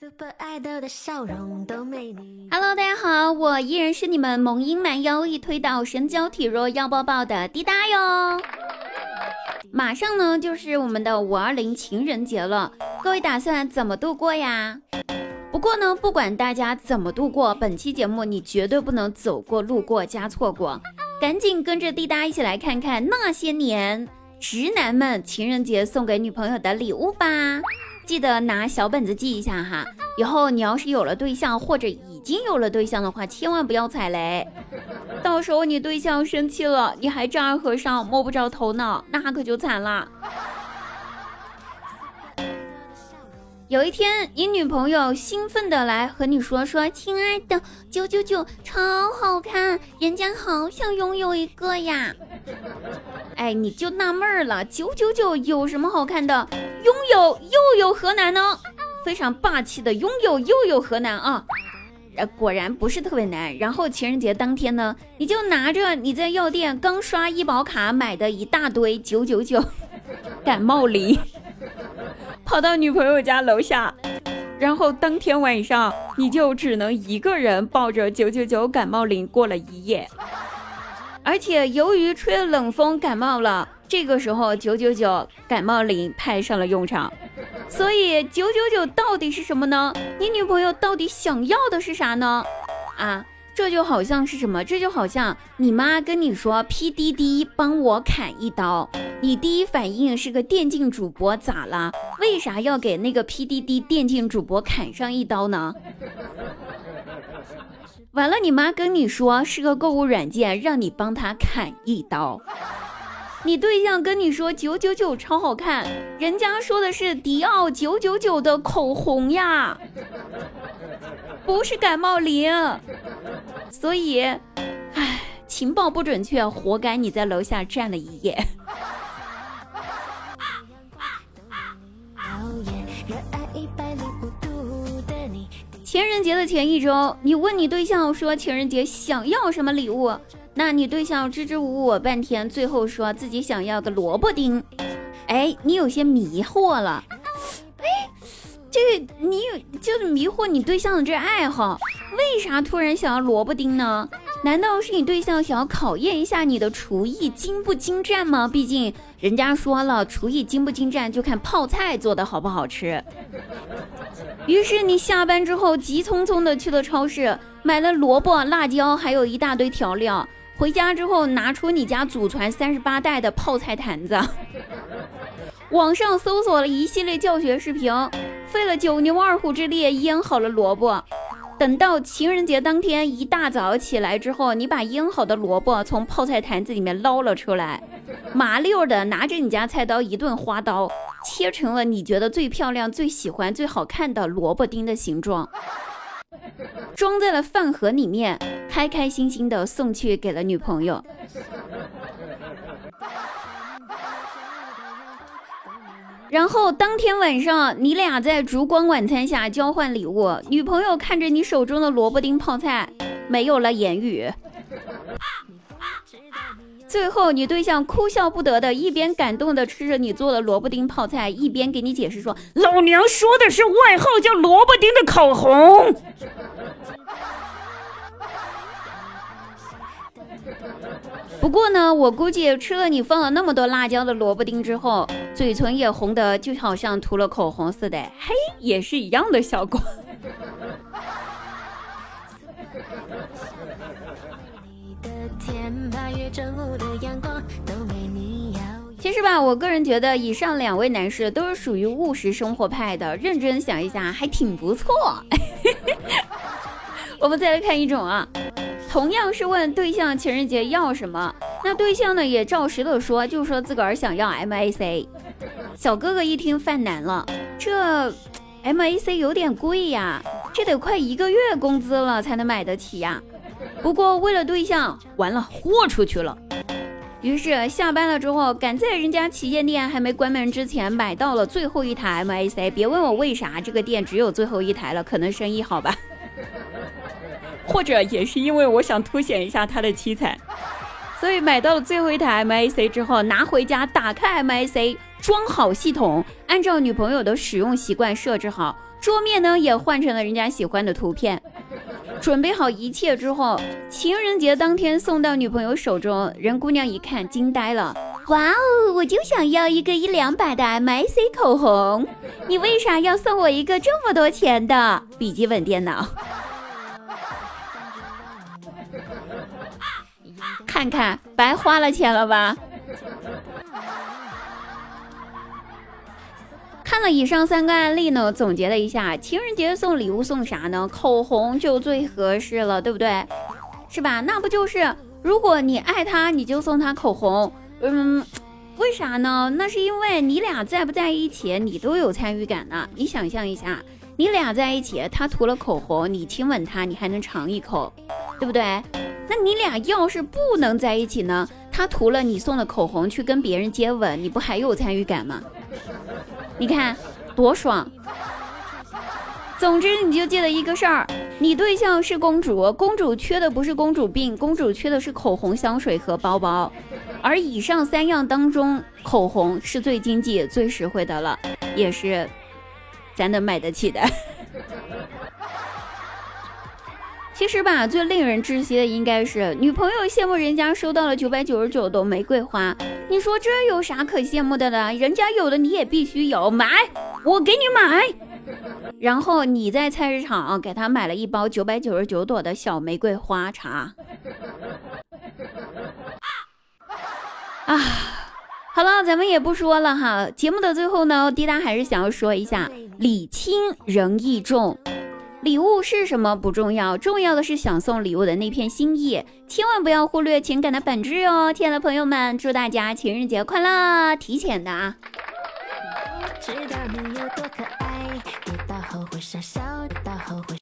Hello，大家好，我依然是你们萌音蛮腰一推倒身娇体弱腰包爆的滴答哟。马上呢就是我们的五二零情人节了，各位打算怎么度过呀？不过呢，不管大家怎么度过，本期节目你绝对不能走过路过加错过，赶紧跟着滴答一起来看看那些年直男们情人节送给女朋友的礼物吧。记得拿小本子记一下哈，以后你要是有了对象或者已经有了对象的话，千万不要踩雷。到时候你对象生气了，你还丈二和尚摸不着头脑，那可就惨了。有一天，你女朋友兴奋的来和你说说：“亲爱的，九九九超好看，人家好想拥有一个呀。” 哎，你就纳闷了，九九九有什么好看的？拥有又有何难呢？非常霸气的拥有又有何难啊？呃，果然不是特别难。然后情人节当天呢，你就拿着你在药店刚刷医保卡买的一大堆九九九感冒灵。跑到女朋友家楼下，然后当天晚上你就只能一个人抱着九九九感冒灵过了一夜，而且由于吹了冷风感冒了，这个时候九九九感冒灵派上了用场。所以九九九到底是什么呢？你女朋友到底想要的是啥呢？啊？这就好像是什么？这就好像你妈跟你说 P D D 帮我砍一刀，你第一反应是个电竞主播，咋了？为啥要给那个 P D D 电竞主播砍上一刀呢？完了，你妈跟你说是个购物软件，让你帮他砍一刀。你对象跟你说九九九超好看，人家说的是迪奥九九九的口红呀，不是感冒灵。所以，唉，情报不准确，活该你在楼下站了一夜。情人节的前一周，你问你对象说情人节想要什么礼物，那你对象支支吾吾半天，最后说自己想要个萝卜丁。哎，你有些迷惑了。哎，这个你就是迷惑你对象的这爱好。为啥突然想要萝卜丁呢？难道是你对象想要考验一下你的厨艺精不精湛吗？毕竟人家说了，厨艺精不精湛就看泡菜做的好不好吃。于是你下班之后急匆匆的去了超市，买了萝卜、辣椒，还有一大堆调料。回家之后拿出你家祖传三十八代的泡菜坛子，网上搜索了一系列教学视频，费了九牛二虎之力腌好了萝卜。等到情人节当天一大早起来之后，你把腌好的萝卜从泡菜坛子里面捞了出来，麻溜的拿着你家菜刀一顿花刀，切成了你觉得最漂亮、最喜欢、最好看的萝卜丁的形状，装在了饭盒里面，开开心心的送去给了女朋友。然后当天晚上，你俩在烛光晚餐下交换礼物。女朋友看着你手中的萝卜丁泡菜，没有了言语。最后，你对象哭笑不得的，一边感动的吃着你做的萝卜丁泡菜，一边给你解释说：“老娘说的是外号叫萝卜丁的口红。”不过呢，我估计吃了你放了那么多辣椒的萝卜丁之后，嘴唇也红的就好像涂了口红似的，嘿，也是一样的效果。其实吧，我个人觉得以上两位男士都是属于务实生活派的，认真想一下还挺不错。我们再来看一种啊。同样是问对象情人节要什么，那对象呢也照实的说，就说自个儿想要 MAC。小哥哥一听犯难了，这 MAC 有点贵呀，这得快一个月工资了才能买得起呀。不过为了对象，完了豁出去了。于是下班了之后，赶在人家旗舰店还没关门之前买到了最后一台 MAC。别问我为啥，这个店只有最后一台了，可能生意好吧。或者也是因为我想凸显一下他的凄惨，所以买到了最后一台 MAC 之后，拿回家打开 MAC，装好系统，按照女朋友的使用习惯设置好，桌面呢也换成了人家喜欢的图片。准备好一切之后，情人节当天送到女朋友手中，人姑娘一看惊呆了。哇哦，我就想要一个一两百的 M I C 口红，你为啥要送我一个这么多钱的笔记本电脑？看看，白花了钱了吧？看了以上三个案例呢，总结了一下，情人节送礼物送啥呢？口红就最合适了，对不对？是吧？那不就是，如果你爱他，你就送他口红。嗯，为啥呢？那是因为你俩在不在一起，你都有参与感呢。你想象一下，你俩在一起，他涂了口红，你亲吻他，你还能尝一口，对不对？那你俩要是不能在一起呢？他涂了你送的口红去跟别人接吻，你不还有参与感吗？你看多爽！总之，你就记得一个事儿：你对象是公主，公主缺的不是公主病，公主缺的是口红、香水和包包。而以上三样当中，口红是最经济、最实惠的了，也是咱能买得起的。其实吧，最令人窒息的应该是女朋友羡慕人家收到了九百九十九朵玫瑰花。你说这有啥可羡慕的呢？人家有的你也必须有，买，我给你买。然后你在菜市场给他买了一包九百九十九朵的小玫瑰花茶。啊，好了，咱们也不说了哈。节目的最后呢，滴答还是想要说一下，礼轻人意重。礼物是什么不重要，重要的是想送礼物的那片心意，千万不要忽略情感的本质哦，亲爱的朋友们，祝大家情人节快乐！提前的啊。知道你有多可爱，别到后会傻笑，到后会。